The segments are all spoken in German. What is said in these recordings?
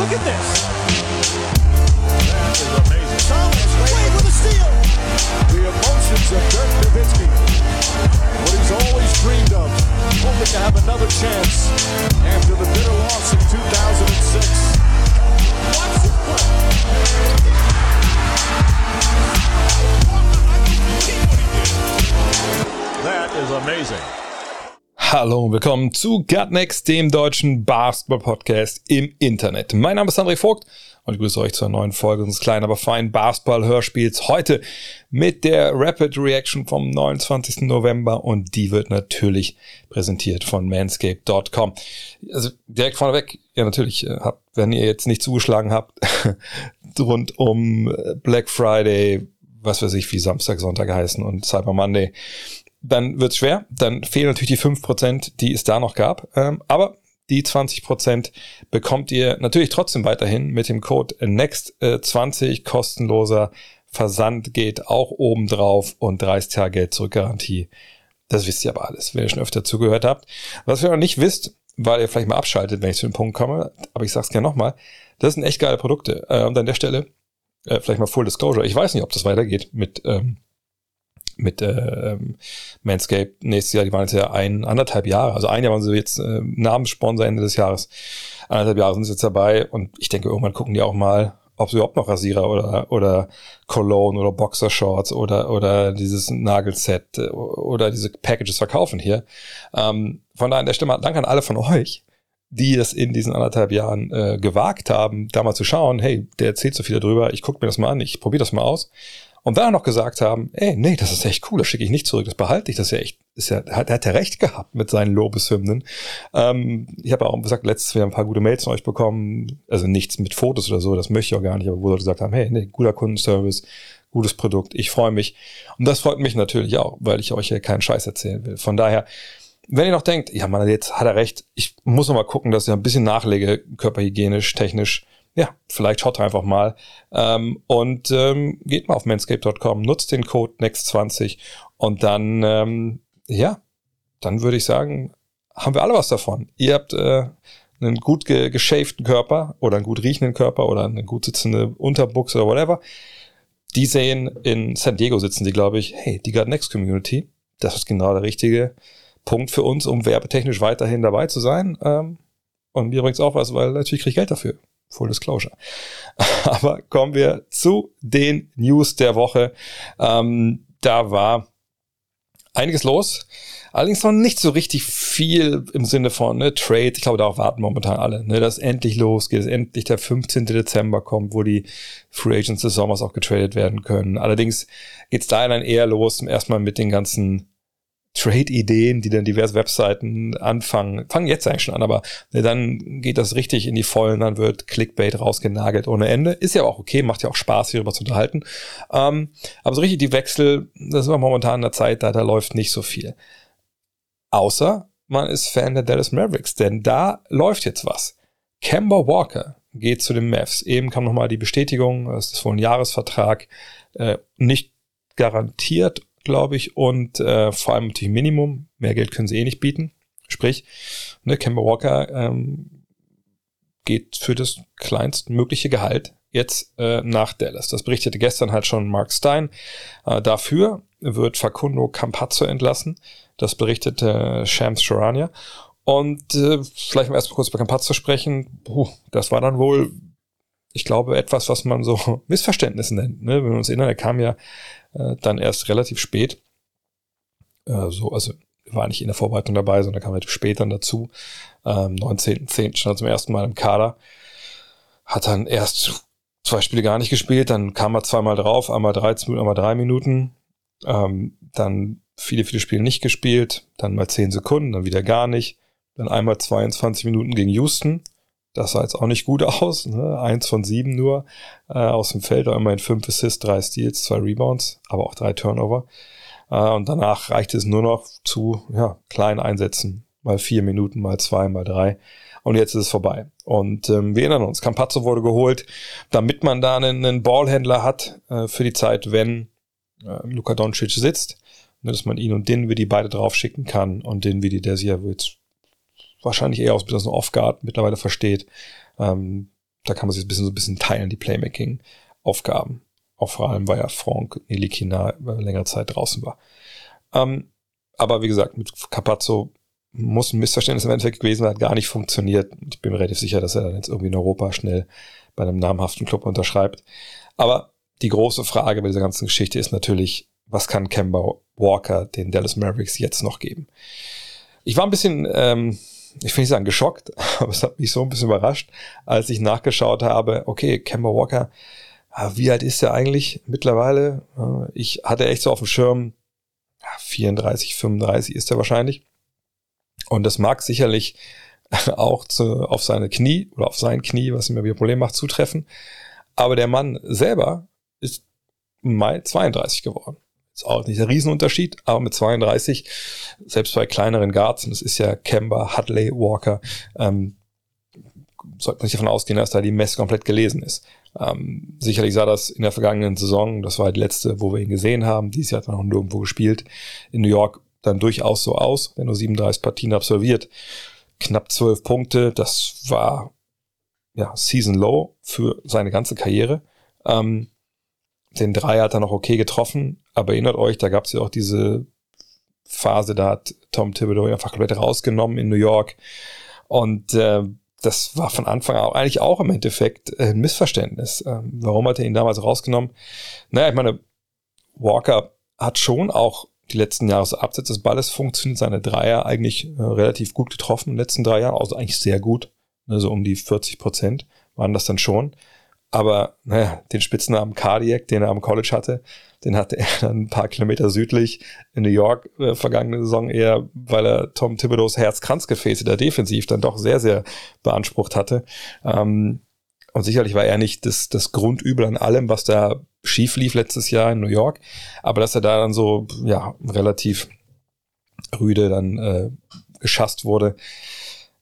Look at this. That is amazing. Thomas, Wade with a steal. The emotions of Dirk Nowitzki. What he's always dreamed of. Hoping to have another chance after the bitter loss in 2006. Watch this play. That is amazing. Hallo und willkommen zu Gutnext, dem deutschen Basketball-Podcast im Internet. Mein Name ist André Vogt und ich grüße euch zur neuen Folge unseres kleinen, aber feinen Basketball-Hörspiels. Heute mit der Rapid Reaction vom 29. November und die wird natürlich präsentiert von manscape.com. Also direkt vorneweg, ja natürlich, äh, habt, wenn ihr jetzt nicht zugeschlagen habt, rund um Black Friday, was weiß ich, wie Samstag, Sonntag heißen und Cyber Monday, dann wird's schwer. Dann fehlen natürlich die 5%, die es da noch gab. Ähm, aber die 20% bekommt ihr natürlich trotzdem weiterhin mit dem Code NEXT20 kostenloser Versand geht auch oben drauf und 30 Tage Geld zurück Garantie. Das wisst ihr aber alles, wenn ihr schon öfter zugehört habt. Was ihr noch nicht wisst, weil ihr vielleicht mal abschaltet, wenn ich zu dem Punkt komme, aber ich sag's gerne nochmal, das sind echt geile Produkte. Äh, und an der Stelle äh, vielleicht mal Full Disclosure. Ich weiß nicht, ob das weitergeht mit ähm, mit äh, ähm, Manscaped nächstes Jahr, die waren jetzt ja ein, anderthalb Jahre, also ein Jahr waren sie jetzt äh, Namenssponsor Ende des Jahres, anderthalb Jahre sind sie jetzt dabei und ich denke, irgendwann gucken die auch mal, ob sie überhaupt noch Rasierer oder, oder Cologne oder Boxershorts oder, oder dieses Nagelset äh, oder diese Packages verkaufen hier. Ähm, von daher an der Stelle Dank an alle von euch, die es in diesen anderthalb Jahren äh, gewagt haben, da mal zu schauen, hey, der erzählt so viel darüber, ich gucke mir das mal an, ich probiere das mal aus. Und dann noch gesagt haben, ey, nee, das ist echt cool, das schicke ich nicht zurück, das behalte ich, das ist ja echt, ist ja, hat, hat er recht gehabt mit seinen Lobeshymnen. Ähm, ich habe auch gesagt, letztes Jahr ein paar gute Mails von euch bekommen, also nichts mit Fotos oder so, das möchte ich auch gar nicht, aber wo Leute gesagt haben, hey, nee, guter Kundenservice, gutes Produkt, ich freue mich. Und das freut mich natürlich auch, weil ich euch ja keinen Scheiß erzählen will. Von daher, wenn ihr noch denkt, ja, man, jetzt hat er recht, ich muss noch mal gucken, dass ich ein bisschen nachlege, körperhygienisch, technisch, ja, vielleicht schaut einfach mal ähm, und ähm, geht mal auf manscape.com, nutzt den Code NEXT20 und dann, ähm, ja, dann würde ich sagen, haben wir alle was davon. Ihr habt äh, einen gut ge geschäften Körper oder einen gut riechenden Körper oder eine gut sitzende Unterbuchse oder whatever. Die sehen in San Diego sitzen die, glaube ich, hey, die Got Next Community, das ist genau der richtige Punkt für uns, um werbetechnisch weiterhin dabei zu sein. Ähm, und mir bringt's auch was, weil natürlich kriege ich Geld dafür. Full Disclosure. Aber kommen wir zu den News der Woche. Ähm, da war einiges los. Allerdings noch nicht so richtig viel im Sinne von ne, Trade. Ich glaube, darauf warten momentan alle, ne, dass endlich losgeht, dass endlich der 15. Dezember kommt, wo die Free Agents des Sommers auch getradet werden können. Allerdings geht's da dann eher los, erstmal mit den ganzen Trade-Ideen, die dann diverse Webseiten anfangen, fangen jetzt eigentlich schon an, aber ne, dann geht das richtig in die Vollen, dann wird Clickbait rausgenagelt ohne Ende. Ist ja auch okay, macht ja auch Spaß, hierüber zu unterhalten. Ähm, aber so richtig die Wechsel, das ist momentan in der Zeit, da, da läuft nicht so viel. Außer man ist Fan der Dallas Mavericks, denn da läuft jetzt was. Kemba Walker geht zu den Mavs. Eben kam nochmal die Bestätigung, es ist wohl ein Jahresvertrag, äh, nicht garantiert glaube ich, und äh, vor allem natürlich Minimum. Mehr Geld können sie eh nicht bieten. Sprich, ne, Kemba Walker ähm, geht für das kleinstmögliche Gehalt jetzt äh, nach Dallas. Das berichtete gestern halt schon Mark Stein. Äh, dafür wird Facundo Campazzo entlassen. Das berichtete Shams Charania. Und äh, vielleicht mal erstmal kurz über Campazzo sprechen. Puh, das war dann wohl, ich glaube, etwas, was man so Missverständnisse nennt. Ne? Wenn wir uns erinnern, er kam ja äh, dann erst relativ spät. Äh, so, also war nicht in der Vorbereitung dabei, sondern kam relativ spät dann dazu. Ähm, 19.10. stand zum ersten Mal im Kader. Hat dann erst zwei Spiele gar nicht gespielt, dann kam er zweimal drauf, einmal 13 Minuten, einmal drei Minuten. Ähm, dann viele, viele Spiele nicht gespielt, dann mal 10 Sekunden, dann wieder gar nicht. Dann einmal 22 Minuten gegen Houston. Das sah jetzt auch nicht gut aus. Ne? Eins von sieben nur äh, aus dem Feld, immerhin fünf Assists, drei Steals, zwei Rebounds, aber auch drei Turnover. Äh, und danach reichte es nur noch zu ja, kleinen Einsätzen. Mal vier Minuten, mal zwei, mal drei. Und jetzt ist es vorbei. Und ähm, wir erinnern uns, Campazzo wurde geholt, damit man da einen, einen Ballhändler hat äh, für die Zeit, wenn äh, Luka Doncic sitzt, ne, dass man ihn und Dinwiddie beide drauf schicken kann und Dinwiddie, der sich ja jetzt wahrscheinlich eher aus bisschen Off-Guard mittlerweile versteht, ähm, da kann man sich ein bisschen so ein bisschen teilen, die Playmaking-Aufgaben. Auch vor allem, weil ja Frank Nilikina längere Zeit draußen war. Ähm, aber wie gesagt, mit Capazzo muss ein Missverständnis im Endeffekt gewesen sein, hat gar nicht funktioniert. Ich bin mir relativ sicher, dass er dann jetzt irgendwie in Europa schnell bei einem namhaften Club unterschreibt. Aber die große Frage bei dieser ganzen Geschichte ist natürlich, was kann Kemba Walker den Dallas Mavericks jetzt noch geben? Ich war ein bisschen, ähm, ich will nicht sagen geschockt, aber es hat mich so ein bisschen überrascht, als ich nachgeschaut habe, okay, Kemba Walker, ah, wie alt ist er eigentlich mittlerweile? Äh, ich hatte echt so auf dem Schirm, 34, 35 ist er wahrscheinlich. Und das mag sicherlich auch zu, auf seine Knie oder auf sein Knie, was ihm wieder Problem macht, zutreffen. Aber der Mann selber ist Mai 32 geworden. Ist auch nicht der Riesenunterschied, aber mit 32, selbst bei kleineren Guards, und das ist ja Kemba, Hadley, Walker, ähm, sollte man nicht davon ausgehen, dass da die Mess komplett gelesen ist. Ähm, sicherlich sah das in der vergangenen Saison, das war die letzte, wo wir ihn gesehen haben, dieses Jahr hat er noch nirgendwo gespielt, in New York dann durchaus so aus, wenn nur 37 Partien absolviert. Knapp 12 Punkte, das war ja Season Low für seine ganze Karriere. Ähm, den Dreier hat er noch okay getroffen, aber erinnert euch, da gab es ja auch diese Phase, da hat Tom Thibodeau einfach komplett rausgenommen in New York. Und äh, das war von Anfang an eigentlich auch im Endeffekt ein Missverständnis. Ähm, warum hat er ihn damals rausgenommen? Naja, ich meine, Walker hat schon auch die letzten Jahre so abseits des Balles funktioniert, seine Dreier eigentlich äh, relativ gut getroffen in den letzten drei Jahren, also eigentlich sehr gut. Also um die 40 Prozent waren das dann schon. Aber naja, den Spitznamen Cardiac, den er am College hatte, den hatte er dann ein paar Kilometer südlich in New York äh, vergangene Saison eher, weil er Tom Thibodeaus Herzkranzgefäße da defensiv dann doch sehr, sehr beansprucht hatte. Ähm, und sicherlich war er nicht das, das Grundübel an allem, was da schief lief letztes Jahr in New York. Aber dass er da dann so, ja, relativ rüde dann äh, geschasst wurde,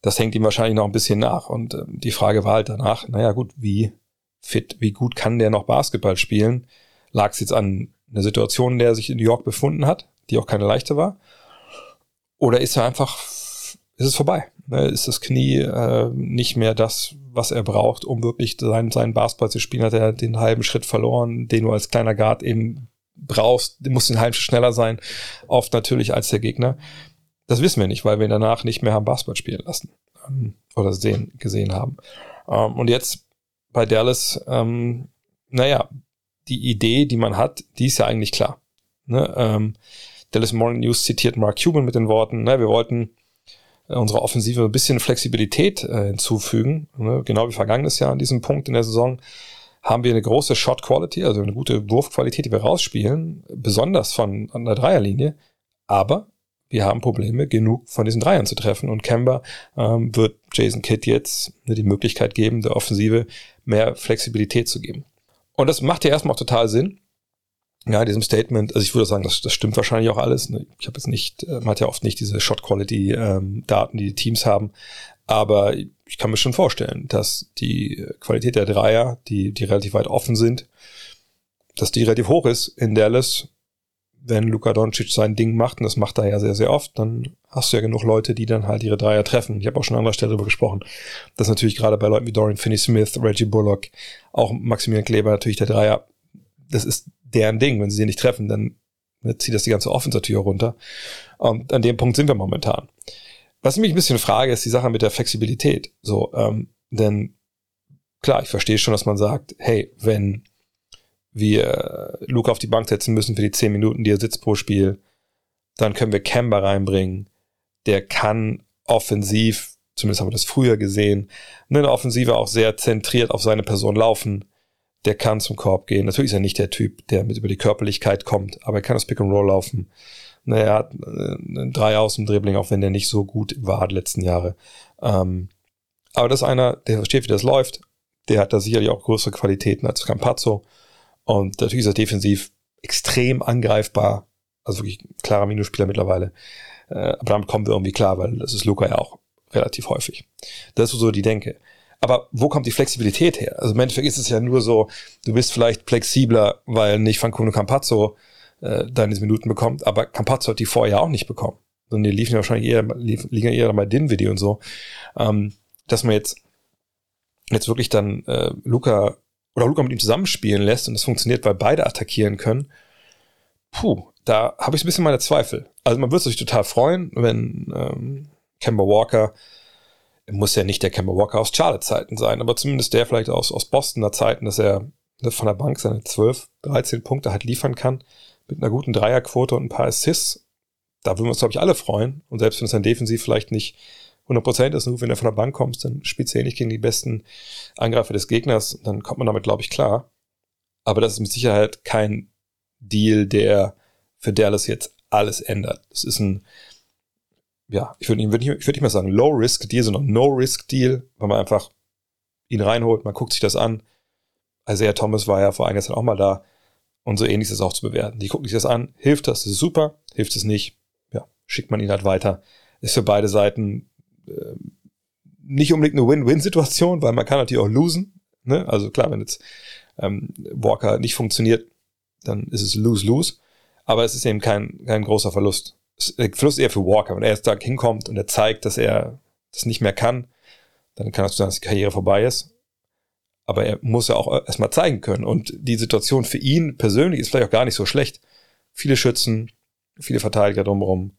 das hängt ihm wahrscheinlich noch ein bisschen nach. Und äh, die Frage war halt danach, naja gut, wie fit, wie gut kann der noch Basketball spielen? Lag es jetzt an einer Situation, in der er sich in New York befunden hat, die auch keine leichte war? Oder ist er einfach, ist es vorbei? Ne? Ist das Knie äh, nicht mehr das, was er braucht, um wirklich seinen, seinen Basketball zu spielen? Hat er den halben Schritt verloren, den du als kleiner Guard eben brauchst, du musst den halben Schritt schneller sein, oft natürlich als der Gegner. Das wissen wir nicht, weil wir ihn danach nicht mehr haben Basketball spielen lassen ähm, oder sehen, gesehen haben. Ähm, und jetzt bei Dallas, ähm, naja, die Idee, die man hat, die ist ja eigentlich klar. Ne? Ähm, Dallas Morning News zitiert Mark Cuban mit den Worten, ne, wir wollten äh, unserer Offensive ein bisschen Flexibilität äh, hinzufügen. Ne? Genau wie vergangenes Jahr an diesem Punkt in der Saison haben wir eine große Shot Quality, also eine gute Wurfqualität, die wir rausspielen, besonders von an der Dreierlinie. Aber wir haben Probleme, genug von diesen Dreiern zu treffen. Und Kemba ähm, wird Jason Kidd jetzt die Möglichkeit geben, der Offensive mehr Flexibilität zu geben. Und das macht ja erstmal auch total Sinn. Ja, diesem Statement, also ich würde sagen, das, das stimmt wahrscheinlich auch alles. Ne? Ich habe jetzt nicht, äh, man hat ja oft nicht diese Shot-Quality-Daten, ähm, die die Teams haben. Aber ich kann mir schon vorstellen, dass die Qualität der Dreier, die, die relativ weit offen sind, dass die relativ hoch ist in Dallas wenn Luka Doncic sein Ding macht, und das macht er ja sehr, sehr oft, dann hast du ja genug Leute, die dann halt ihre Dreier treffen. Ich habe auch schon an anderer Stelle darüber gesprochen, dass natürlich gerade bei Leuten wie Dorian Finney-Smith, Reggie Bullock, auch Maximilian Kleber natürlich der Dreier, das ist deren Ding. Wenn sie den nicht treffen, dann zieht das die ganze Offensive runter. Und an dem Punkt sind wir momentan. Was ich mich ein bisschen frage, ist die Sache mit der Flexibilität. So, ähm, denn klar, ich verstehe schon, dass man sagt, hey, wenn wir Luke auf die Bank setzen müssen für die 10 Minuten, die er sitzt pro Spiel. Dann können wir Kemba reinbringen. Der kann offensiv, zumindest haben wir das früher gesehen, eine Offensive auch sehr zentriert auf seine Person laufen. Der kann zum Korb gehen. Natürlich ist er nicht der Typ, der mit über die Körperlichkeit kommt, aber er kann das Pick and Roll laufen. Er hat äh, drei aus dem Dribbling, auch wenn der nicht so gut war die letzten Jahre. Ähm, aber das ist einer, der versteht, wie das läuft. Der hat da sicherlich auch größere Qualitäten als Campazzo. Und natürlich ist er defensiv extrem angreifbar. Also wirklich klarer Minuspieler mittlerweile. Äh, aber damit kommen wir irgendwie klar, weil das ist Luca ja auch relativ häufig. Das ist so die Denke. Aber wo kommt die Flexibilität her? Also im Endeffekt ist es ja nur so, du bist vielleicht flexibler, weil nicht Fancuno Campazzo äh, deine Minuten bekommt, aber Campazzo hat die vorher auch nicht bekommen. Sondern die liefen ja wahrscheinlich eher, liegen eher bei Dinwiddie und so. Ähm, dass man jetzt jetzt wirklich dann äh, Luca oder Luca mit ihm zusammenspielen lässt und es funktioniert, weil beide attackieren können, puh, da habe ich ein bisschen meine Zweifel. Also man würde sich total freuen, wenn ähm, Kemba Walker, muss ja nicht der Kemba Walker aus Charlotte-Zeiten sein, aber zumindest der vielleicht aus, aus Bostoner Zeiten, dass er von der Bank seine 12, 13 Punkte halt liefern kann, mit einer guten Dreierquote und ein paar Assists. Da würden wir uns, glaube ich, alle freuen. Und selbst wenn es dann defensiv vielleicht nicht 100% ist, nur wenn er von der Bank kommt, dann spielt er nicht gegen die besten Angreifer des Gegners, dann kommt man damit, glaube ich, klar. Aber das ist mit Sicherheit kein Deal, der für Dallas jetzt alles ändert. Es ist ein, ja, ich würde würd nicht, ich würd nicht mal sagen Low-Risk-Deal, sondern No-Risk-Deal, weil man einfach ihn reinholt, man guckt sich das an. Isaiah Thomas war ja vor einiger Zeit auch mal da und so ähnlich ist es auch zu bewerten. Die gucken sich das an, hilft das, das ist super, hilft es nicht, ja, schickt man ihn halt weiter. Ist für beide Seiten nicht unbedingt eine Win-Win-Situation, weil man kann natürlich auch losen. Ne? Also klar, wenn jetzt ähm, Walker nicht funktioniert, dann ist es lose-lose. Aber es ist eben kein, kein großer Verlust. Verlust eher für Walker. Wenn er jetzt da hinkommt und er zeigt, dass er das nicht mehr kann, dann kann es sein, dass die Karriere vorbei ist. Aber er muss ja auch erstmal zeigen können. Und die Situation für ihn persönlich ist vielleicht auch gar nicht so schlecht. Viele Schützen, viele Verteidiger drumherum.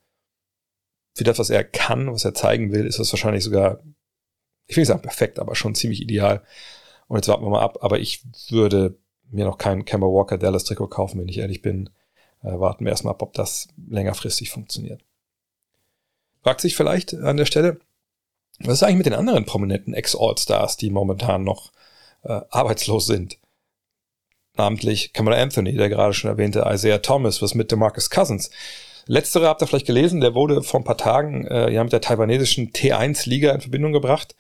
Für das, was er kann, was er zeigen will, ist das wahrscheinlich sogar, ich will nicht sagen perfekt, aber schon ziemlich ideal. Und jetzt warten wir mal ab. Aber ich würde mir noch kein Kemba Walker Dallas Trikot kaufen, wenn ich ehrlich bin. Äh, warten wir erstmal ab, ob das längerfristig funktioniert. Fragt sich vielleicht an der Stelle, was ist eigentlich mit den anderen prominenten Ex-All-Stars, die momentan noch äh, arbeitslos sind? Namentlich Kamala Anthony, der gerade schon erwähnte Isaiah Thomas, was mit DeMarcus Cousins. Letztere habt ihr vielleicht gelesen, der wurde vor ein paar Tagen äh, ja mit der taiwanesischen T1-Liga in Verbindung gebracht.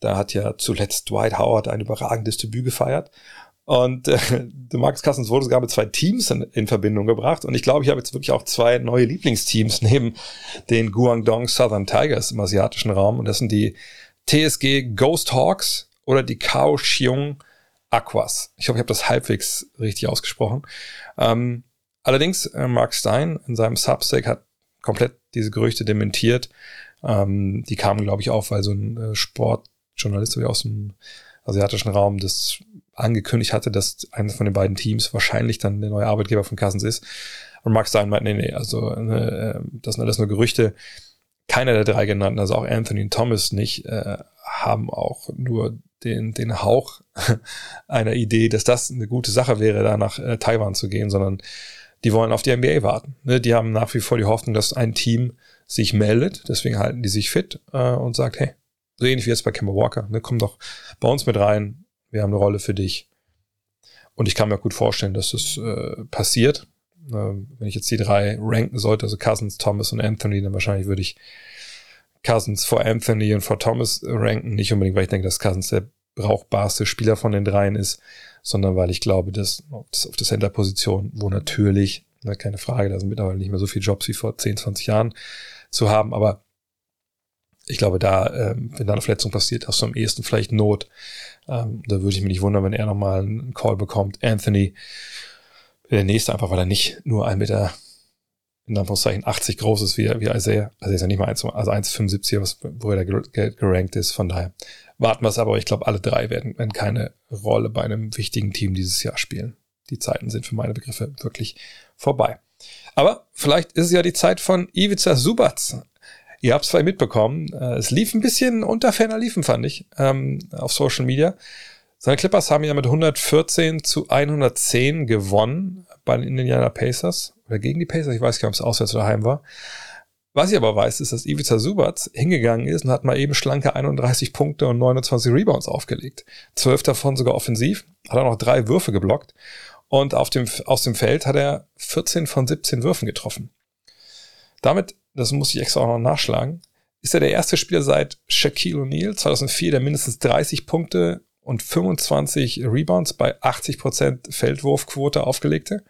Da hat ja zuletzt Dwight Howard ein überragendes Debüt gefeiert. Und äh, Marcus Cousins wurde sogar mit zwei Teams in, in, Verbindung gebracht. Und ich glaube, ich habe jetzt wirklich auch zwei neue Lieblingsteams neben den Guangdong Southern Tigers im asiatischen Raum. Und das sind die TSG Ghost Hawks oder die Kaohsiung Aquas. Ich hoffe, ich habe das halbwegs richtig ausgesprochen. Ähm, allerdings, äh, Mark Stein in seinem Substack hat komplett diese Gerüchte dementiert. Ähm, die kamen, glaube ich, auf, weil so ein äh, Sportjournalist aus dem asiatischen Raum das angekündigt hatte, dass eines von den beiden Teams wahrscheinlich dann der neue Arbeitgeber von Cousins ist. Und Mark Stein meint, nee, nee, also äh, das sind alles nur Gerüchte. Keiner der drei genannten, also auch Anthony und Thomas nicht, äh, haben auch nur den, den Hauch einer Idee, dass das eine gute Sache wäre, da nach äh, Taiwan zu gehen, sondern die wollen auf die NBA warten. Ne? Die haben nach wie vor die Hoffnung, dass ein Team sich meldet, deswegen halten die sich fit äh, und sagt, hey, so ähnlich wie jetzt bei Kemba Walker, ne, komm doch bei uns mit rein, wir haben eine Rolle für dich. Und ich kann mir gut vorstellen, dass das äh, passiert. Äh, wenn ich jetzt die drei ranken sollte, also Cousins, Thomas und Anthony, dann wahrscheinlich würde ich Cousins vor Anthony und vor Thomas ranken. Nicht unbedingt, weil ich denke, dass Cousins der brauchbarste Spieler von den dreien ist, sondern weil ich glaube, dass auf der Center-Position, wo natürlich, na, keine Frage, da sind mittlerweile nicht mehr so viele Jobs wie vor 10, 20 Jahren zu haben, aber ich glaube, da, ähm, wenn da eine Verletzung passiert, hast du am ehesten vielleicht Not. Ähm, da würde ich mich nicht wundern, wenn er nochmal einen Call bekommt. Anthony, der nächste, einfach weil er nicht nur ein Meter, in Anführungszeichen 80 groß ist, wie, wie Isaiah. Also ist ja nicht mal 1, also 1,75, wo er da gerankt ist. Von daher warten wir es aber. Ich glaube, alle drei werden, werden keine Rolle bei einem wichtigen Team dieses Jahr spielen. Die Zeiten sind für meine Begriffe wirklich vorbei. Aber vielleicht ist es ja die Zeit von Ivica Subac. Ihr habt es vielleicht mitbekommen. Äh, es lief ein bisschen unter ferner Liefen, fand ich, ähm, auf Social Media. Seine Clippers haben ja mit 114 zu 110 gewonnen bei den Indiana Pacers. Oder gegen die Pacers, ich weiß gar nicht, ob es auswärts oder heim war. Was ich aber weiß, ist, dass Ivica Subac hingegangen ist und hat mal eben schlanke 31 Punkte und 29 Rebounds aufgelegt. Zwölf davon sogar offensiv, hat er noch drei Würfe geblockt. Und auf dem, aus dem Feld hat er 14 von 17 Würfen getroffen. Damit das muss ich extra auch noch nachschlagen, ist er der erste Spieler seit Shaquille O'Neal 2004, der mindestens 30 Punkte und 25 Rebounds bei 80% Feldwurfquote aufgelegte.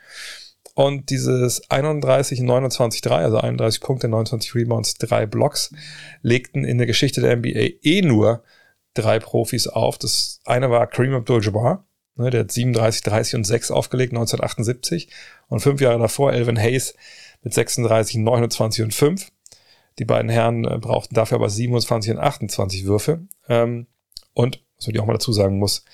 Und dieses 31, 29, 3, also 31 Punkte, 29 Rebounds, drei Blocks, legten in der Geschichte der NBA eh nur drei Profis auf. Das eine war Kareem Abdul-Jabbar, ne, der hat 37, 30 und 6 aufgelegt, 1978. Und fünf Jahre davor Elvin Hayes mit 36, 29 und 5. Die beiden Herren äh, brauchten dafür aber 27 und 28 Würfe. Ähm, und was man die auch mal dazu sagen muss,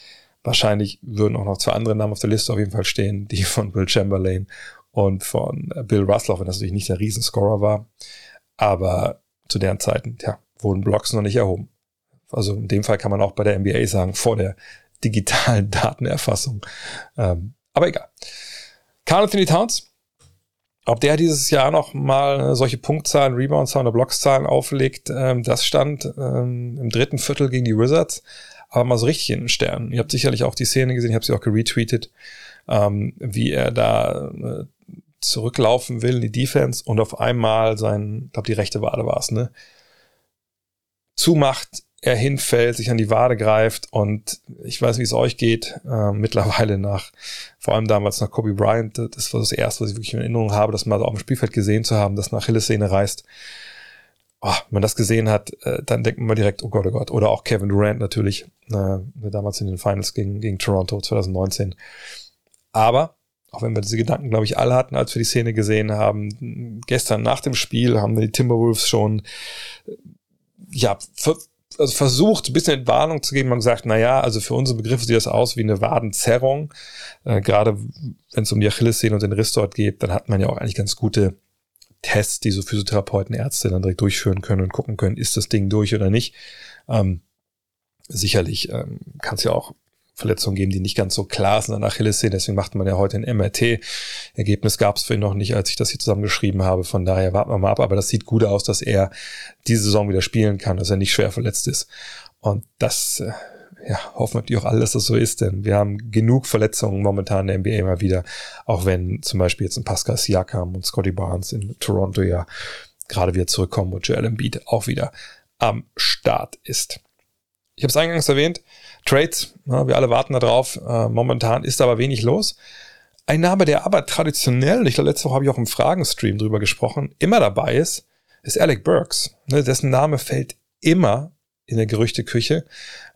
wahrscheinlich würden auch noch zwei andere Namen auf der Liste auf jeden Fall stehen, die von Will Chamberlain und von äh, Bill Russell, wenn das natürlich nicht der Riesenscorer war. Aber zu deren Zeiten, ja, wurden Blocks noch nicht erhoben. Also in dem Fall kann man auch bei der NBA sagen, vor der digitalen Datenerfassung. Ähm, aber egal. Carl Anthony Towns, ob der dieses Jahr noch mal solche Punktzahlen, Reboundzahlen oder Blockzahlen auflegt, ähm, das stand ähm, im dritten Viertel gegen die Wizards, aber mal so richtig in den Sternen. Ihr habt sicherlich auch die Szene gesehen, ich habe sie auch geretweetet, ähm, wie er da äh, zurücklaufen will in die Defense und auf einmal sein, ich glaube die rechte Wade war es, ne, zumacht, er hinfällt, sich an die Wade greift und ich weiß, wie es euch geht, äh, mittlerweile nach, vor allem damals nach Kobe Bryant, das war das erste, was ich wirklich in Erinnerung habe, das mal so auf dem Spielfeld gesehen zu haben, das nach Achillessehne reißt. Oh, wenn man das gesehen hat, äh, dann denkt man mal direkt, oh Gott, oh Gott. Oder auch Kevin Durant natürlich, äh, damals in den Finals gegen, gegen Toronto 2019. Aber auch wenn wir diese Gedanken, glaube ich, alle hatten, als wir die Szene gesehen haben, gestern nach dem Spiel haben die Timberwolves schon ja, ver also versucht, ein bisschen Entwarnung zu geben. Man gesagt, na ja, also für unsere Begriffe sieht das aus wie eine Wadenzerrung. Äh, gerade wenn es um die Achillessehne und den Riss dort geht, dann hat man ja auch eigentlich ganz gute Tests, die so Physiotherapeuten, Ärzte dann direkt durchführen können und gucken können, ist das Ding durch oder nicht. Ähm, sicherlich ähm, kann es ja auch Verletzungen geben, die nicht ganz so klar sind an Achillessehne. Deswegen macht man ja heute ein MRT. Ergebnis gab es für ihn noch nicht, als ich das hier zusammengeschrieben habe. Von daher warten wir mal ab. Aber das sieht gut aus, dass er diese Saison wieder spielen kann, dass er nicht schwer verletzt ist. Und das, äh, ja, hoffen natürlich auch alle, dass das so ist, denn wir haben genug Verletzungen momentan in der NBA immer wieder. Auch wenn zum Beispiel jetzt ein Pascal Siakam und Scotty Barnes in Toronto ja gerade wieder zurückkommen und Joel Embiid auch wieder am Start ist. Ich habe es eingangs erwähnt, Trades, ja, wir alle warten darauf. Äh, momentan ist aber wenig los. Ein Name, der aber traditionell, ich glaube, letzte Woche habe ich auch im Fragenstream drüber gesprochen, immer dabei ist, ist Alec Burks. Ne, dessen Name fällt immer in der Gerüchteküche.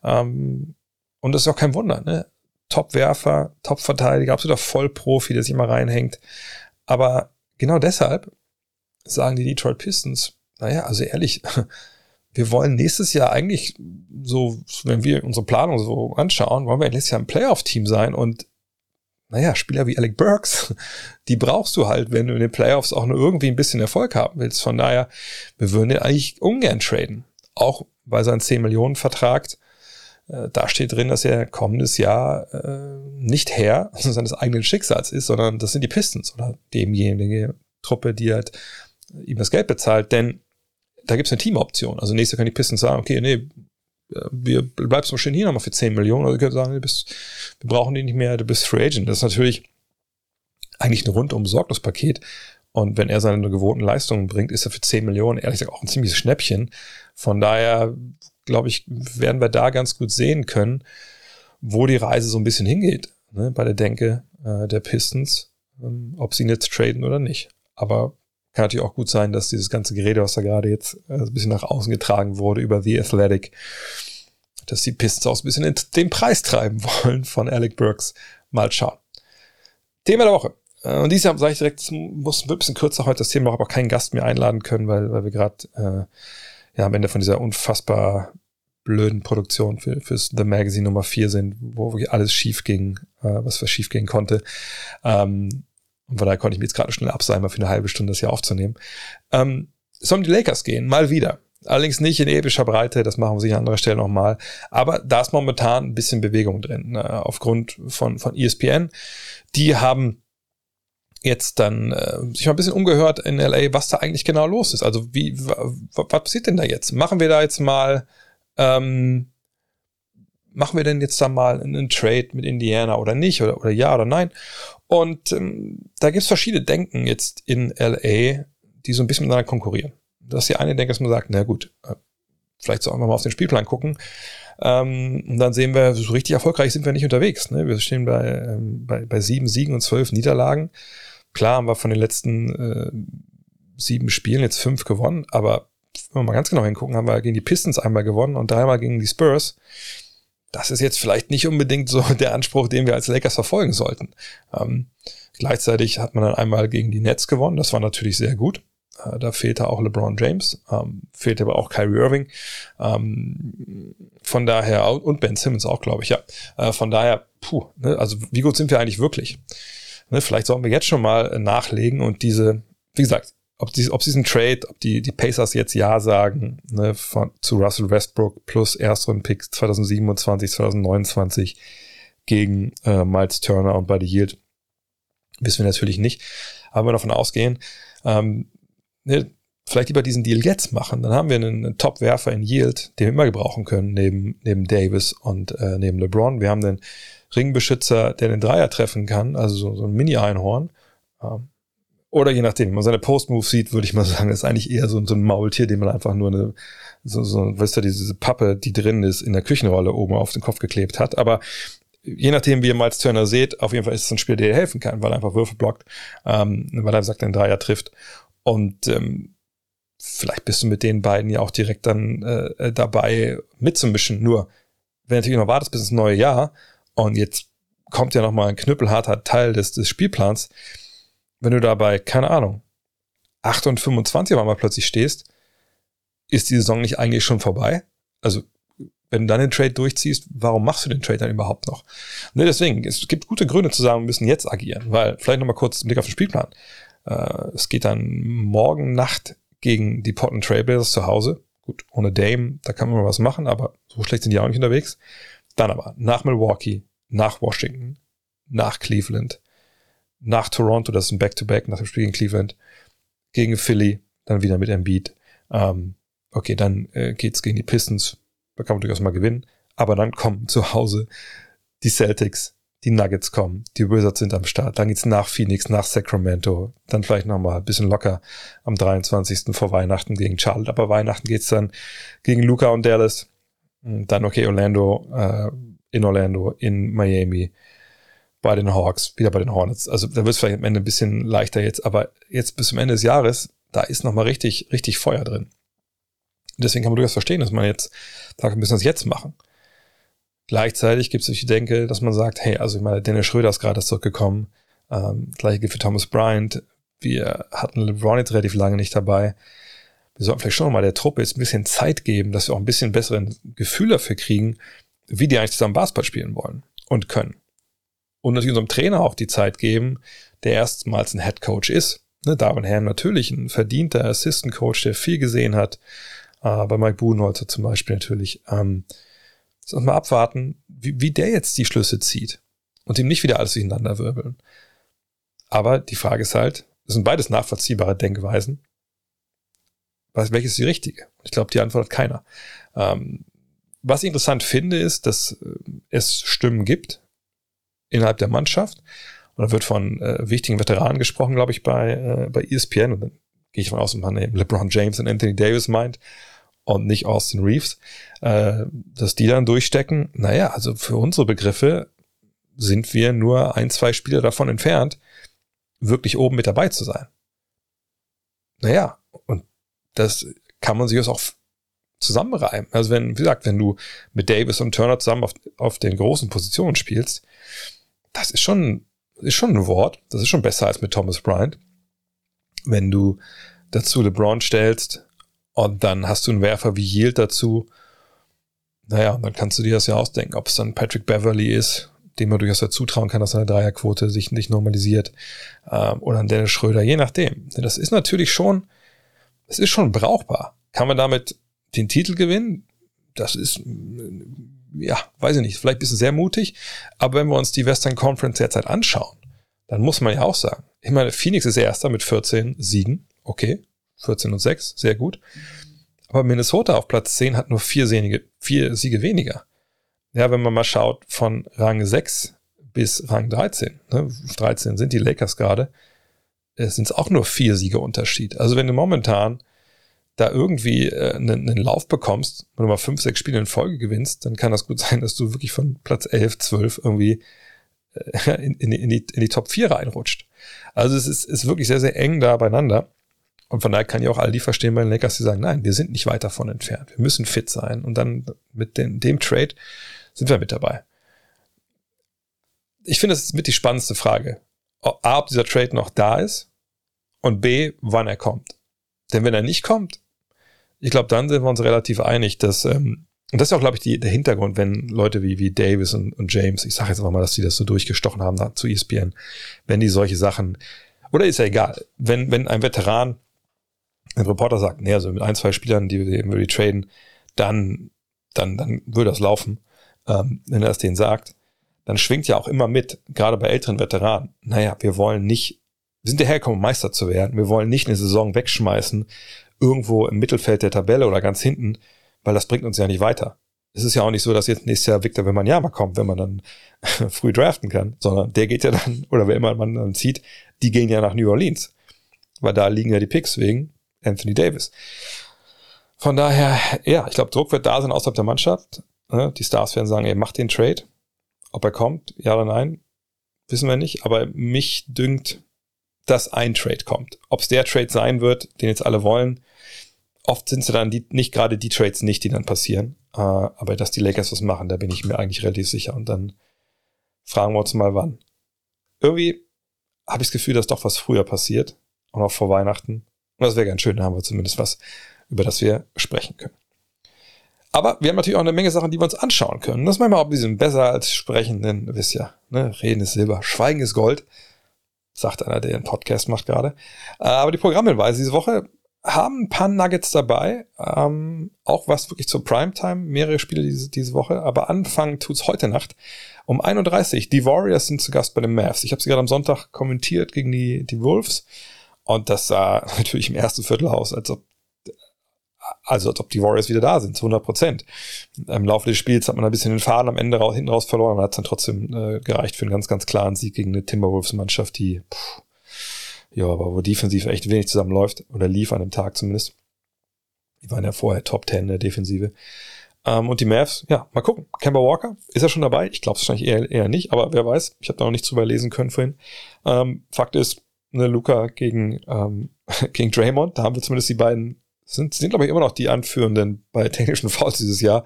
Ähm, und das ist auch kein Wunder. Ne? Top-Werfer, Top-Verteidiger, absoluter Vollprofi, der sich immer reinhängt. Aber genau deshalb sagen die Detroit Pistons, naja, also ehrlich, wir wollen nächstes Jahr eigentlich so, wenn wir unsere Planung so anschauen, wollen wir nächstes Jahr ein Playoff-Team sein und naja, Spieler wie Alec Burks, die brauchst du halt, wenn du in den Playoffs auch nur irgendwie ein bisschen Erfolg haben willst. Von daher, wir würden den eigentlich ungern traden. Auch bei seinem 10 Millionen Vertrag. Äh, da steht drin, dass er kommendes Jahr äh, nicht Herr seines eigenen Schicksals ist, sondern das sind die Pistons oder demjenige Truppe, die halt ihm das Geld bezahlt. Denn da gibt es eine Teamoption. Also nächstes Jahr können die Pistons sagen, okay, nee, wir bleibst schön hier nochmal für 10 Millionen. Oder ihr könnt sagen, du bist, wir brauchen die nicht mehr, du bist Free Agent. Das ist natürlich eigentlich ein rundum Sorglospaket. Und wenn er seine gewohnten Leistungen bringt, ist er für 10 Millionen ehrlich gesagt auch ein ziemliches Schnäppchen. Von daher, glaube ich, werden wir da ganz gut sehen können, wo die Reise so ein bisschen hingeht, ne, bei der Denke äh, der Pistons, ähm, ob sie ihn jetzt traden oder nicht. Aber kann natürlich auch gut sein, dass dieses ganze Gerede, was da gerade jetzt äh, ein bisschen nach außen getragen wurde über The Athletic, dass die Pistons auch ein bisschen den Preis treiben wollen von Alec Burks. Mal schauen. Thema der Woche. Äh, und dieses Jahr sage ich direkt, es muss ein bisschen kürzer heute das Thema, auch aber keinen Gast mehr einladen können, weil, weil wir gerade äh, ja, am Ende von dieser unfassbar blöden Produktion für, fürs The Magazine Nummer 4 sind, wo wirklich alles schief ging, äh, was was schief gehen konnte. Ähm, und von daher konnte ich mir jetzt gerade schnell abseilen, für eine halbe Stunde das hier aufzunehmen. Ähm, es soll um die Lakers gehen, mal wieder. Allerdings nicht in epischer Breite, das machen wir sicher an anderer Stelle nochmal. Aber da ist momentan ein bisschen Bewegung drin, ne, aufgrund von, von ESPN. Die haben jetzt dann äh, sich mal ein bisschen umgehört in LA, was da eigentlich genau los ist. Also wie, was passiert denn da jetzt? Machen wir da jetzt mal, ähm, machen wir denn jetzt da mal einen Trade mit Indiana oder nicht? Oder, oder ja oder nein? Und ähm, da gibt es verschiedene Denken jetzt in LA, die so ein bisschen miteinander konkurrieren. Dass die eine denkt, dass man sagt, na gut, äh, vielleicht sollen wir mal auf den Spielplan gucken. Ähm, und dann sehen wir, so richtig erfolgreich sind wir nicht unterwegs. Ne? Wir stehen bei, ähm, bei, bei sieben Siegen und zwölf Niederlagen. Klar haben wir von den letzten äh, sieben Spielen jetzt fünf gewonnen, aber wenn wir mal ganz genau hingucken, haben wir gegen die Pistons einmal gewonnen und dreimal gegen die Spurs das ist jetzt vielleicht nicht unbedingt so der Anspruch, den wir als Lakers verfolgen sollten. Ähm, gleichzeitig hat man dann einmal gegen die Nets gewonnen, das war natürlich sehr gut. Äh, da fehlte auch LeBron James, ähm, fehlte aber auch Kyrie Irving. Ähm, von daher, und Ben Simmons auch, glaube ich, ja. Äh, von daher, puh, ne, also wie gut sind wir eigentlich wirklich? Ne, vielleicht sollten wir jetzt schon mal nachlegen und diese, wie gesagt, ob, die, ob diesen Trade, ob die, die Pacers jetzt Ja sagen ne, von, zu Russell Westbrook plus Erstrunden-Picks 2027, 2029 gegen äh, Miles Turner und Buddy Yield, wissen wir natürlich nicht. Aber wenn wir davon ausgehen, ähm, ne, vielleicht lieber diesen Deal jetzt machen, dann haben wir einen, einen Top-Werfer in Yield, den wir immer gebrauchen können, neben, neben Davis und äh, neben LeBron. Wir haben den Ringbeschützer, der den Dreier treffen kann, also so, so ein Mini-Einhorn. Ähm, oder je nachdem, wenn man seine Post-Move sieht, würde ich mal sagen, ist eigentlich eher so, so ein Maultier, dem man einfach nur eine, so, so, weißt du, diese Pappe, die drin ist, in der Küchenrolle oben auf den Kopf geklebt hat. Aber je nachdem, wie ihr Miles Turner seht, auf jeden Fall ist es ein Spiel, der dir helfen kann, weil er einfach Würfe blockt, ähm, weil er sagt, ein Dreier trifft. Und ähm, vielleicht bist du mit den beiden ja auch direkt dann äh, äh dabei mitzumischen. Nur, wenn du natürlich noch wartest bis ins neue Jahr und jetzt kommt ja noch mal ein knüppelharter Teil des, des Spielplans, wenn du dabei, keine Ahnung, 8 und 25 mal plötzlich stehst, ist die Saison nicht eigentlich schon vorbei? Also, wenn du dann den Trade durchziehst, warum machst du den Trade dann überhaupt noch? Ne, deswegen, es gibt gute Gründe zu sagen, wir müssen jetzt agieren, weil vielleicht nochmal kurz ein Blick auf den Spielplan. Äh, es geht dann morgen Nacht gegen die Portland Trailblazers zu Hause. Gut, ohne Dame, da kann man was machen, aber so schlecht sind die auch nicht unterwegs. Dann aber nach Milwaukee, nach Washington, nach Cleveland, nach Toronto, das ist ein Back-to-Back -Back nach dem Spiel gegen Cleveland, gegen Philly, dann wieder mit Embiid. Ähm, okay, dann äh, geht's gegen die Pistons, da kann man durchaus mal gewinnen, aber dann kommen zu Hause die Celtics, die Nuggets kommen, die Wizards sind am Start, dann geht's nach Phoenix, nach Sacramento, dann vielleicht nochmal ein bisschen locker am 23. vor Weihnachten gegen Charlotte, aber Weihnachten geht's dann gegen Luca und Dallas, dann okay, Orlando, äh, in Orlando, in Miami, bei den Hawks, wieder bei den Hornets. Also da wird es vielleicht am Ende ein bisschen leichter jetzt, aber jetzt bis zum Ende des Jahres, da ist nochmal richtig, richtig Feuer drin. deswegen kann man durchaus verstehen, dass man jetzt sagt, wir müssen das jetzt machen. Gleichzeitig gibt es, ich denke, dass man sagt, hey, also ich meine, Dennis Schröder ist gerade zurückgekommen. Ähm, gleiche gilt für Thomas Bryant. Wir hatten LeBron jetzt relativ lange nicht dabei. Wir sollten vielleicht schon mal der Truppe jetzt ein bisschen Zeit geben, dass wir auch ein bisschen besseren Gefühl dafür kriegen, wie die eigentlich zusammen Basketball spielen wollen und können und natürlich unserem Trainer auch die Zeit geben, der erstmals ein Head Coach ist. Ne, Darwin Ham natürlich ein verdienter Assistant Coach, der viel gesehen hat. Äh, bei Mike Budenholzer zum Beispiel natürlich. Ähm, Lass mal abwarten, wie, wie der jetzt die Schlüsse zieht und ihm nicht wieder alles durcheinander wirbeln. Aber die Frage ist halt, das sind beides nachvollziehbare Denkweisen. Was, welches ist die richtige? Ich glaube, die Antwort hat keiner. Ähm, was ich interessant finde, ist, dass äh, es Stimmen gibt, innerhalb der Mannschaft. Und da wird von äh, wichtigen Veteranen gesprochen, glaube ich, bei, äh, bei ESPN. Und dann gehe ich von dass man eben LeBron James und Anthony Davis meint und nicht Austin Reeves, äh, dass die dann durchstecken. Naja, also für unsere Begriffe sind wir nur ein, zwei Spieler davon entfernt, wirklich oben mit dabei zu sein. Naja, das kann man sich auch zusammenreimen. Also wenn, wie gesagt, wenn du mit Davis und Turner zusammen auf, auf den großen Positionen spielst, das ist schon, ist schon ein Wort. Das ist schon besser als mit Thomas Bryant. Wenn du dazu LeBron stellst und dann hast du einen Werfer wie Yield dazu, naja, dann kannst du dir das ja ausdenken, ob es dann Patrick Beverly ist, dem man durchaus dazu trauen kann, dass seine Dreierquote sich nicht normalisiert, ähm, oder ein Dennis Schröder, je nachdem. Denn das ist natürlich schon, es ist schon brauchbar. Kann man damit den Titel gewinnen? Das ist ja, weiß ich nicht, vielleicht ein bisschen sehr mutig, aber wenn wir uns die Western Conference derzeit anschauen, dann muss man ja auch sagen, ich meine, Phoenix ist erster mit 14 Siegen, okay, 14 und 6, sehr gut. Aber Minnesota auf Platz 10 hat nur vier, Siege, vier Siege weniger. Ja, wenn man mal schaut, von Rang 6 bis Rang 13, ne, 13 sind die Lakers gerade, sind es auch nur vier Siege Unterschied. Also wenn du momentan da irgendwie äh, einen, einen Lauf bekommst, wenn du mal fünf, sechs Spiele in Folge gewinnst, dann kann das gut sein, dass du wirklich von Platz 11, 12 irgendwie äh, in, in, in, die, in die Top 4 reinrutscht. Also es ist, ist wirklich sehr, sehr eng da beieinander. Und von daher kann ich auch all die verstehen bei den Lakers, die sagen, nein, wir sind nicht weit davon entfernt. Wir müssen fit sein. Und dann mit den, dem Trade sind wir mit dabei. Ich finde, das ist mit die spannendste Frage. A, ob dieser Trade noch da ist und B, wann er kommt. Denn wenn er nicht kommt, ich glaube, dann sind wir uns relativ einig, dass, ähm, und das ist auch, glaube ich, die, der Hintergrund, wenn Leute wie, wie Davis und, und James, ich sage jetzt einfach mal, dass die das so durchgestochen haben da, zu ESPN, wenn die solche Sachen, oder ist ja egal, wenn, wenn ein Veteran, ein Reporter sagt, nee, also mit ein, zwei Spielern, die, würde ich traden, dann, dann, dann würde das laufen, ähm, wenn er es denen sagt, dann schwingt ja auch immer mit, gerade bei älteren Veteranen, naja, wir wollen nicht, wir sind dahergekommen, Meister zu werden, wir wollen nicht eine Saison wegschmeißen, irgendwo im Mittelfeld der Tabelle oder ganz hinten, weil das bringt uns ja nicht weiter. Es ist ja auch nicht so, dass jetzt nächstes Jahr Victor Wembanyama kommt, wenn man dann früh draften kann, sondern der geht ja dann, oder wer immer man dann zieht, die gehen ja nach New Orleans. Weil da liegen ja die Picks wegen Anthony Davis. Von daher, ja, ich glaube, Druck wird da sein außerhalb der Mannschaft. Die Stars werden sagen, ey, mach den Trade. Ob er kommt, ja oder nein, wissen wir nicht. Aber mich dünkt, dass ein Trade kommt. Ob es der Trade sein wird, den jetzt alle wollen, oft sind es dann die, nicht gerade die Trades nicht, die dann passieren. Äh, aber dass die Lakers was machen, da bin ich mir eigentlich relativ sicher. Und dann fragen wir uns mal wann. Irgendwie habe ich das Gefühl, dass doch was früher passiert. Und auch vor Weihnachten. Und das wäre ganz schön, da haben wir zumindest was, über das wir sprechen können. Aber wir haben natürlich auch eine Menge Sachen, die wir uns anschauen können. Das ist manchmal auch ein bisschen besser als sprechen, denn wisst ja, ne, Reden ist Silber, Schweigen ist Gold, sagt einer, der einen Podcast macht gerade. Aber die Programmhinweise diese Woche haben ein paar Nuggets dabei, ähm, auch was wirklich zur Primetime, mehrere Spiele diese, diese Woche, aber anfangen tut's heute Nacht um 31. Die Warriors sind zu Gast bei den Mavs. Ich habe sie gerade am Sonntag kommentiert gegen die, die Wolves und das sah natürlich im ersten Viertel aus, als ob also als ob die Warriors wieder da sind, zu 100 Prozent. Im Laufe des Spiels hat man ein bisschen den Faden am Ende raus, hinten raus verloren, und hat dann trotzdem äh, gereicht für einen ganz, ganz klaren Sieg gegen eine Timberwolves-Mannschaft, die pff, ja, aber wo defensiv echt wenig zusammenläuft, oder lief an dem Tag zumindest. Die waren ja vorher Top 10 in der Defensive. Ähm, und die Mavs, ja, mal gucken. Kemba Walker, ist er schon dabei? Ich glaube es wahrscheinlich eher, eher nicht, aber wer weiß. Ich habe da noch nichts drüber lesen können vorhin. Ähm, Fakt ist, ne, Luca gegen, ähm, gegen Draymond, da haben wir zumindest die beiden sind, sind glaube ich, immer noch die Anführenden bei technischen Fouls dieses Jahr.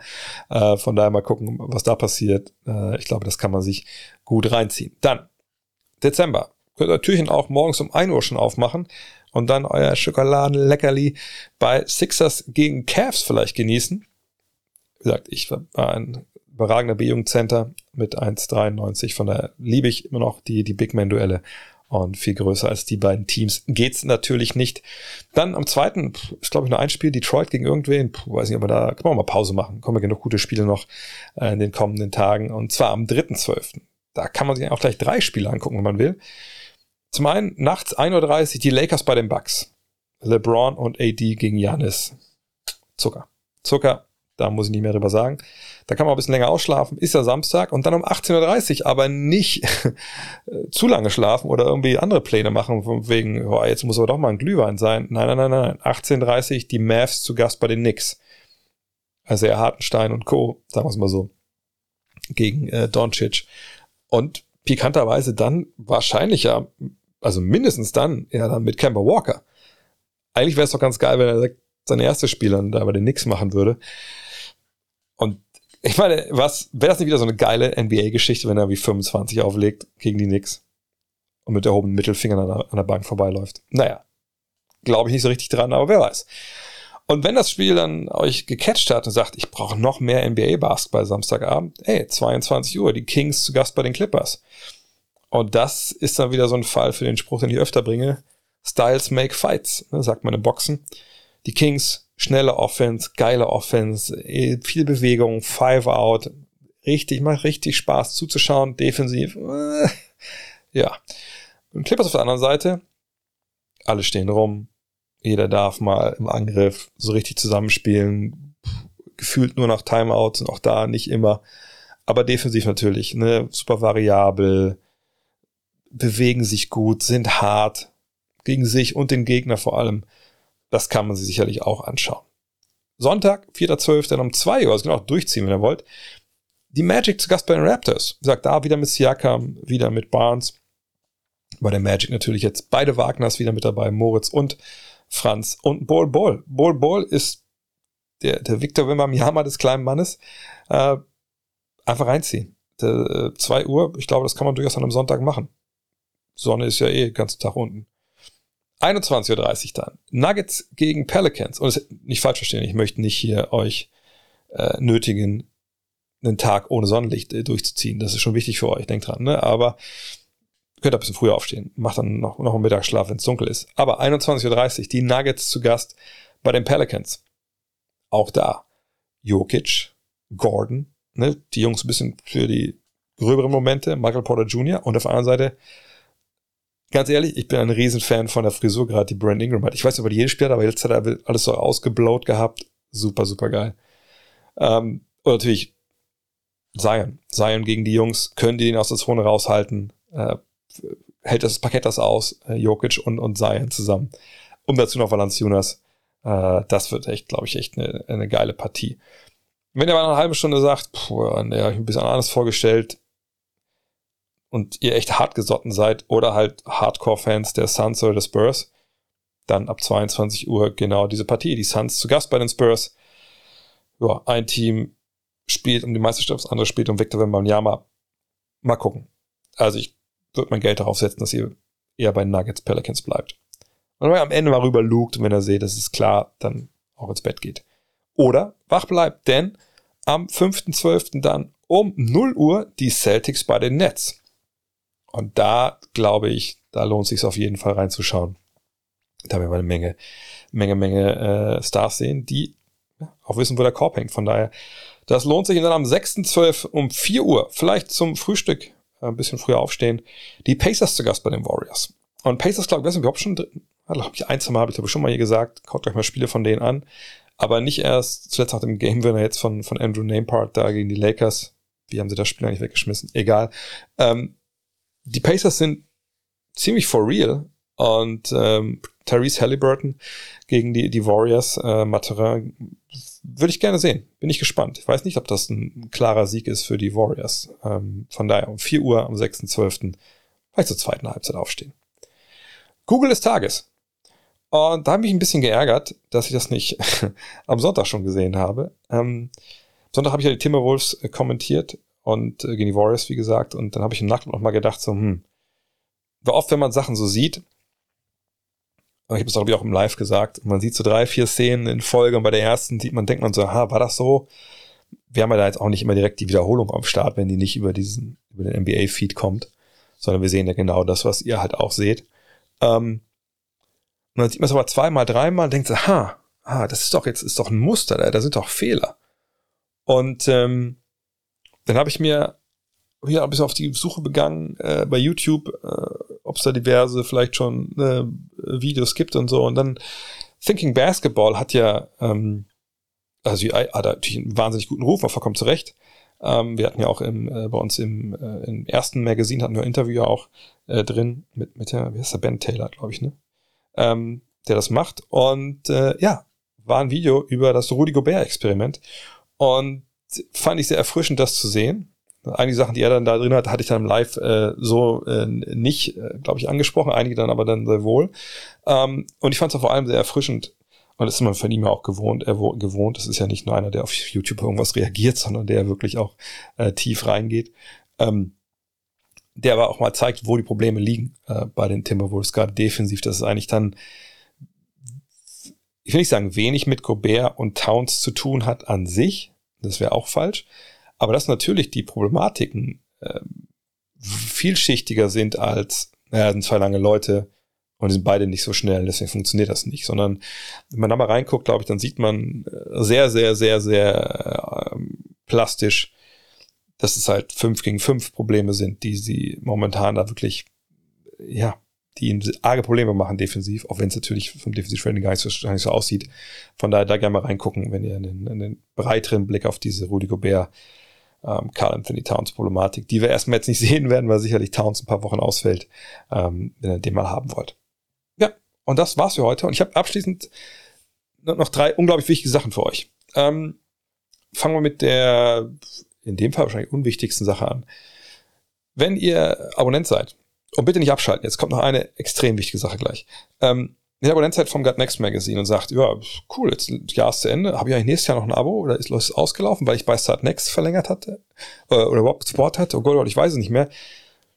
Äh, von daher mal gucken, was da passiert. Äh, ich glaube, das kann man sich gut reinziehen. Dann, Dezember könnt ihr Türchen auch morgens um 1 Uhr schon aufmachen und dann euer Schokoladenleckerli bei Sixers gegen Cavs vielleicht genießen. Wie gesagt, ich war ein überragender B-Jugendcenter mit 1,93, von daher liebe ich immer noch die, die Big Man-Duelle und viel größer als die beiden Teams geht's natürlich nicht. Dann am zweiten, ist glaube ich nur ein Spiel, Detroit gegen irgendwen, puh, weiß nicht, aber da kann man mal Pause machen. Kommen wir genug gute Spiele noch äh, in den kommenden Tagen. Und zwar am 3.12. Da kann man sich auch gleich drei Spiele angucken, wenn man will. Zum einen nachts 1.30 Uhr die Lakers bei den Bucks. LeBron und AD gegen Janis. Zucker. Zucker, da muss ich nicht mehr drüber sagen. Da kann man ein bisschen länger ausschlafen. Ist ja Samstag und dann um 18.30 Uhr aber nicht zu lange schlafen oder irgendwie andere Pläne machen, von wegen, oh, jetzt muss aber doch mal ein Glühwein sein. Nein, nein, nein, nein. 18.30 Uhr die Mavs zu Gast bei den Knicks. Also er Hartenstein und Co., sagen wir es mal so, gegen äh, Doncic. Und pikanterweise dann wahrscheinlich ja also mindestens dann, ja, dann mit Kemba Walker. Eigentlich wäre es doch ganz geil, wenn er sein erstes Spiel dann da bei den Knicks machen würde. Und ich meine, was, wäre das nicht wieder so eine geile NBA-Geschichte, wenn er wie 25 auflegt gegen die Knicks und mit erhobenen Mittelfingern an der, an der Bank vorbeiläuft? Naja, glaube ich nicht so richtig dran, aber wer weiß. Und wenn das Spiel dann euch gecatcht hat und sagt, ich brauche noch mehr NBA-Basketball Samstagabend, ey, 22 Uhr, die Kings zu Gast bei den Clippers. Und das ist dann wieder so ein Fall für den Spruch, den ich öfter bringe. Styles make fights, ne, sagt man im Boxen. Die Kings, schnelle Offense, geile Offense, eh, viel Bewegung, Five out, richtig, macht richtig Spaß zuzuschauen, defensiv, äh, ja. Und Clippers auf der anderen Seite, alle stehen rum, jeder darf mal im Angriff so richtig zusammenspielen, gefühlt nur nach Timeouts und auch da nicht immer, aber defensiv natürlich, ne, super variabel, bewegen sich gut, sind hart gegen sich und den Gegner vor allem. Das kann man sich sicherlich auch anschauen. Sonntag, 4.12. dann um 2 Uhr, also genau durchziehen, wenn ihr wollt. Die Magic zu Gast bei den Raptors. Wie gesagt, da wieder mit Siakam, wieder mit Barnes. Bei der Magic natürlich jetzt beide Wagners wieder mit dabei, Moritz und Franz und Bol Bol. Bol Bol ist der, der Victor Wimmer des kleinen Mannes. Äh, einfach reinziehen. 2 äh, Uhr, ich glaube, das kann man durchaus an einem Sonntag machen. Sonne ist ja eh den ganzen Tag unten. 21.30 Uhr dann. Nuggets gegen Pelicans. Und nicht falsch verstehen, ich möchte nicht hier euch äh, nötigen, einen Tag ohne Sonnenlicht äh, durchzuziehen. Das ist schon wichtig für euch, denkt dran. Ne? Aber könnt ein bisschen früher aufstehen. Macht dann noch, noch einen Mittagsschlaf, wenn es dunkel ist. Aber 21.30 Uhr, die Nuggets zu Gast bei den Pelicans. Auch da. Jokic, Gordon, ne? die Jungs ein bisschen für die gröberen Momente, Michael Porter Jr. und auf der anderen Seite, ganz ehrlich, ich bin ein Riesenfan von der Frisur, gerade die Brand Ingram hat. Ich weiß nicht, ob er jedes Spiel aber jetzt hat er alles so ausgeblowt gehabt. Super, super geil. Ähm, und natürlich Zion. Zion gegen die Jungs, können die ihn aus der Zone raushalten? Äh, hält das Parkett das aus, äh, Jokic und, und Zion zusammen. Und dazu noch Valanciunas. Äh, das wird echt, glaube ich, echt eine, eine geile Partie. Wenn ihr mal eine halbe Stunde sagt, puh, ja, ich ein bisschen anders vorgestellt und ihr echt hart gesotten seid oder halt Hardcore-Fans der Suns oder des Spurs, dann ab 22 Uhr genau diese Partie. Die Suns zu Gast bei den Spurs. Ja, ein Team spielt um die Meisterschaft, das andere spielt um Victor Wembanyama. Mal gucken. Also ich würde mein Geld darauf setzen, dass ihr eher bei Nuggets Pelicans bleibt. Und wenn ihr am Ende mal rüber lugt und wenn ihr seht, das ist klar, dann auch ins Bett geht. Oder wach bleibt, denn am 5.12. dann um 0 Uhr die Celtics bei den Nets. Und da glaube ich, da lohnt es sich auf jeden Fall reinzuschauen. Da werden wir eine Menge, Menge, Menge äh, Stars sehen, die auch wissen, wo der Korb hängt. Von daher, das lohnt sich. Und dann am 6.12. um 4 Uhr, vielleicht zum Frühstück, äh, ein bisschen früher aufstehen, die Pacers zu Gast bei den Warriors. Und Pacers, glaube ich, weiß nicht, ob schon glaube ich, ein, zwei Mal habe ich glaube schon mal hier gesagt, kauft euch mal Spiele von denen an. Aber nicht erst zuletzt nach dem Game Winner jetzt von, von Andrew Namepart da gegen die Lakers. Wie haben sie das Spiel eigentlich weggeschmissen? Egal. Ähm, die Pacers sind ziemlich for real. Und ähm, Therese Halliburton gegen die, die Warriors, äh, Materin, würde ich gerne sehen. Bin ich gespannt. Ich weiß nicht, ob das ein klarer Sieg ist für die Warriors. Ähm, von daher um 4 Uhr am 6.12. vielleicht zur zweiten Halbzeit aufstehen. Google des Tages. Und da habe ich mich ein bisschen geärgert, dass ich das nicht am Sonntag schon gesehen habe. Ähm, Sonntag habe ich ja die Timberwolves äh, kommentiert und äh, gegen die Warriors, wie gesagt. Und dann habe ich im Nacht noch mal gedacht, so, hm, war oft, wenn man Sachen so sieht, ich habe es auch, auch im Live gesagt, man sieht so drei, vier Szenen in Folge und bei der ersten sieht man, denkt man so, ha, war das so? Wir haben ja da jetzt auch nicht immer direkt die Wiederholung am Start, wenn die nicht über diesen, über den NBA-Feed kommt, sondern wir sehen ja genau das, was ihr halt auch seht. Ähm, und dann sieht man es aber zweimal, dreimal und denkt so, ha, ah, das ist doch jetzt, ist doch ein Muster, da, da sind doch Fehler. Und ähm, dann habe ich mir hier ein bisschen auf die Suche begangen äh, bei YouTube, äh, ob es da diverse vielleicht schon äh, Videos gibt und so. Und dann Thinking Basketball hat ja, ähm, also hat natürlich einen wahnsinnig guten Ruf, war vollkommen zurecht. Ähm, wir hatten ja auch im, äh, bei uns im, äh, im ersten Magazin hatten wir ein Interview auch äh, drin mit, mit der, wie heißt der, Ben Taylor, glaube ich, ne? ähm, der das macht. Und äh, ja, war ein Video über das Rudy Gobert-Experiment. Und fand ich sehr erfrischend, das zu sehen. Einige Sachen, die er dann da drin hat, hatte ich dann im Live äh, so äh, nicht, äh, glaube ich, angesprochen, einige dann aber dann sehr wohl. Ähm, und ich fand es vor allem sehr erfrischend. Und das ist man von ihm ja auch gewohnt, er gewohnt. Das ist ja nicht nur einer, der auf YouTube irgendwas reagiert, sondern der wirklich auch äh, tief reingeht. Ähm, der aber auch mal zeigt, wo die Probleme liegen äh, bei den Timberwolves, gerade defensiv. Das ist eigentlich dann, ich will nicht sagen, wenig mit Gobert und Towns zu tun hat an sich. Das wäre auch falsch. Aber dass natürlich die Problematiken äh, vielschichtiger sind als, naja, sind zwei lange Leute und die sind beide nicht so schnell, deswegen funktioniert das nicht. Sondern wenn man da mal reinguckt, glaube ich, dann sieht man äh, sehr, sehr, sehr, sehr äh, plastisch, dass es halt fünf gegen fünf Probleme sind, die sie momentan da wirklich, ja, die ihnen arge Probleme machen defensiv, auch wenn es natürlich vom Defensiv-Training gar, so, gar nicht so aussieht. Von daher da gerne mal reingucken, wenn ihr einen, einen breiteren Blick auf diese Rudy Gobert, ähm, Carl Anthony Towns Problematik, die wir erstmal jetzt nicht sehen werden, weil sicherlich Towns ein paar Wochen ausfällt, ähm, wenn ihr den mal haben wollt. Ja, und das war's für heute. Und ich habe abschließend noch drei unglaublich wichtige Sachen für euch. Ähm, fangen wir mit der in dem Fall wahrscheinlich unwichtigsten Sache an. Wenn ihr Abonnent seid, und bitte nicht abschalten, jetzt kommt noch eine extrem wichtige Sache gleich. Ähm, Abonnent seid vom Gut Next Magazine und sagt, ja, cool, jetzt Jahr ist zu Ende, habe ich eigentlich nächstes Jahr noch ein Abo oder ist es ausgelaufen, weil ich bei Start Next verlängert hatte äh, oder überhaupt Support hatte, oh Gott, ich weiß es nicht mehr.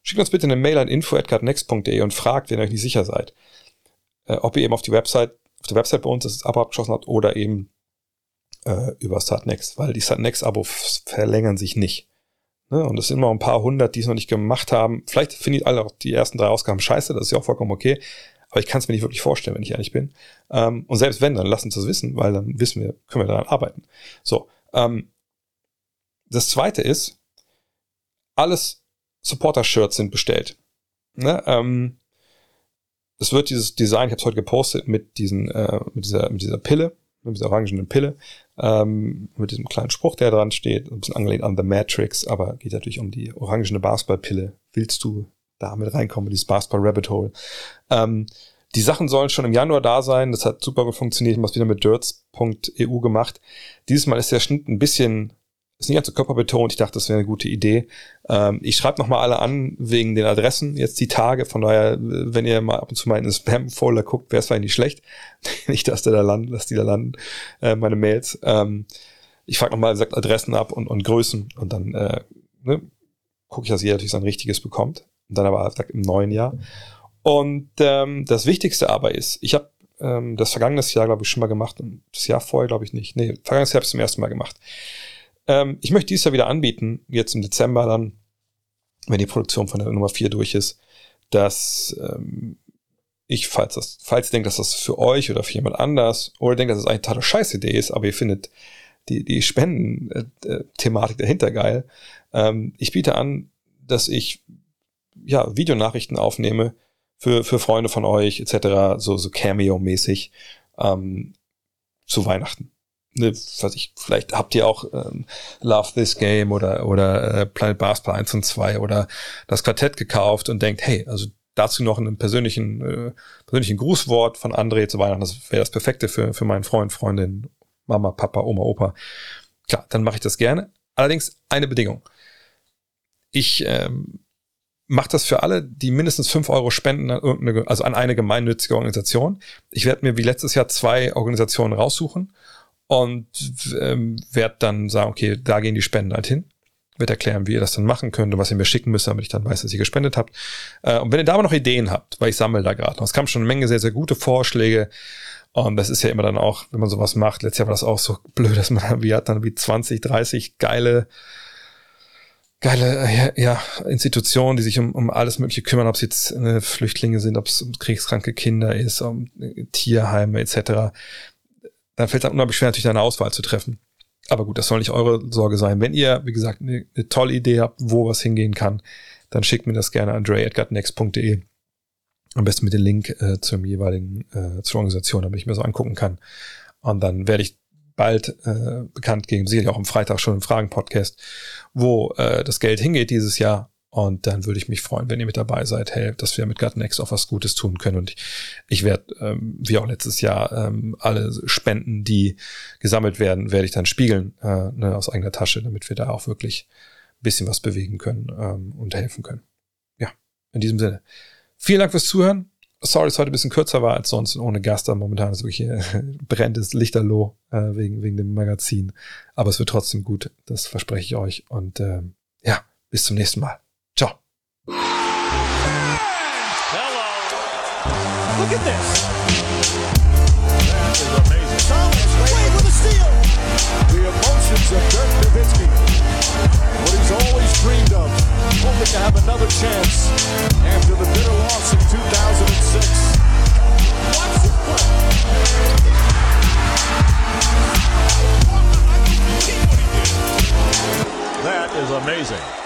Schickt uns bitte eine Mail an info.gutnext.de und fragt, wenn ihr euch nicht sicher seid. äh, ob ihr eben auf die Website, auf der Website bei uns das Abo abgeschlossen habt oder eben äh, über Startnext, weil die Startnext-Abos verlängern sich nicht. Ne? Und es sind immer ein paar hundert, die es noch nicht gemacht haben. Vielleicht finde ich alle auch die ersten drei Ausgaben scheiße, das ist ja auch vollkommen okay. Aber ich kann es mir nicht wirklich vorstellen, wenn ich ehrlich bin. Ähm, und selbst wenn, dann lasst uns das wissen, weil dann wissen wir, können wir daran arbeiten. So. Ähm, das zweite ist, alles Supporter-Shirts sind bestellt. Ne? Ähm, es wird dieses Design, ich habe es heute gepostet, mit, diesen, äh, mit, dieser, mit dieser Pille, mit dieser orangenen Pille, ähm, mit diesem kleinen Spruch, der dran steht, ein bisschen angelehnt an The Matrix, aber geht natürlich um die orangene Basketballpille. Willst du damit reinkommen, dieses Basketball Rabbit Hole? Ähm, die Sachen sollen schon im Januar da sein. Das hat super funktioniert. Ich wieder mit dirts.eu gemacht. Dieses Mal ist der Schnitt ein bisschen ist nicht ganz so körperbetont. Ich dachte, das wäre eine gute Idee. Ähm, ich schreibe nochmal alle an wegen den Adressen, jetzt die Tage. Von daher, wenn ihr mal ab und zu mal in den Spam-Folder guckt, wäre es vielleicht nicht schlecht. nicht, dass der da landen, dass die da landen, äh, meine Mails. Ähm, ich frage nochmal, sagt Adressen ab und, und Größen und dann äh, ne, gucke ich, dass jeder natürlich sein richtiges bekommt. Und dann aber sagt, im neuen Jahr. Und ähm, das Wichtigste aber ist, ich habe ähm, das vergangenes Jahr, glaube ich, schon mal gemacht und das Jahr vorher, glaube ich, nicht. Nee, vergangenes Jahr habe ich zum ersten Mal gemacht. Ähm, ich möchte dieses Jahr wieder anbieten, jetzt im Dezember dann, wenn die Produktion von der Nummer 4 durch ist, dass ähm, ich, falls das, falls ihr denkt, dass das für euch oder für jemand anders, oder denkt, dass es das eine total scheiß Idee ist, aber ihr findet die, die Spenden-Thematik dahinter geil, ähm, ich biete an, dass ich ja Videonachrichten aufnehme für, für Freunde von euch, etc., so, so Cameo-mäßig ähm, zu Weihnachten ne, was ich, vielleicht habt ihr auch ähm, Love This Game oder, oder äh, Planet Basketball 1 und 2 oder das Quartett gekauft und denkt, hey, also dazu noch einen persönlichen, äh, persönlichen Grußwort von André zu Weihnachten, das wäre das Perfekte für, für meinen Freund, Freundin, Mama, Papa, Oma, Opa. Klar, dann mache ich das gerne. Allerdings eine Bedingung. Ich ähm, mache das für alle, die mindestens fünf Euro spenden an irgendeine, also an eine gemeinnützige Organisation. Ich werde mir wie letztes Jahr zwei Organisationen raussuchen und ähm, werde dann sagen, okay, da gehen die Spenden halt hin. Wird erklären, wie ihr das dann machen könnt und was ihr mir schicken müsst, damit ich dann weiß, dass ihr gespendet habt. Äh, und wenn ihr da aber noch Ideen habt, weil ich sammle da gerade noch, es kam schon eine Menge sehr, sehr gute Vorschläge. Und das ist ja immer dann auch, wenn man sowas macht, letztes Jahr war das auch so blöd, dass man wie hat dann wie 20, 30 geile geile äh, ja, Institutionen, die sich um, um alles Mögliche kümmern, ob es jetzt äh, Flüchtlinge sind, ob es um kriegskranke Kinder ist, um äh, Tierheime etc dann fällt es unheimlich schwer, natürlich eine Auswahl zu treffen. Aber gut, das soll nicht eure Sorge sein. Wenn ihr, wie gesagt, eine, eine tolle Idee habt, wo was hingehen kann, dann schickt mir das gerne an dre.gutnext.de. Am besten mit dem Link äh, zum jeweiligen, äh, zur Organisation, damit ich mir so angucken kann. Und dann werde ich bald äh, bekannt geben, sicherlich auch am Freitag schon im Fragen-Podcast, wo äh, das Geld hingeht dieses Jahr. Und dann würde ich mich freuen, wenn ihr mit dabei seid, hey, dass wir mit Gutnext auch was Gutes tun können. Und ich, ich werde, ähm, wie auch letztes Jahr, ähm, alle Spenden, die gesammelt werden, werde ich dann spiegeln äh, ne, aus eigener Tasche, damit wir da auch wirklich ein bisschen was bewegen können ähm, und helfen können. Ja, in diesem Sinne. Vielen Dank fürs Zuhören. Sorry, dass heute ein bisschen kürzer war als sonst ohne Gast. Momentan ist wirklich äh, brennendes Lichterloh äh, wegen, wegen dem Magazin. Aber es wird trotzdem gut. Das verspreche ich euch. Und ähm, ja, bis zum nächsten Mal. Hello. Look at this. That is amazing. Thomas Wade with a steal. The emotions of Dirk Nowitzki. What he's always dreamed of. Hoping to have another chance after the bitter loss in 2006. Watch this play. That is amazing.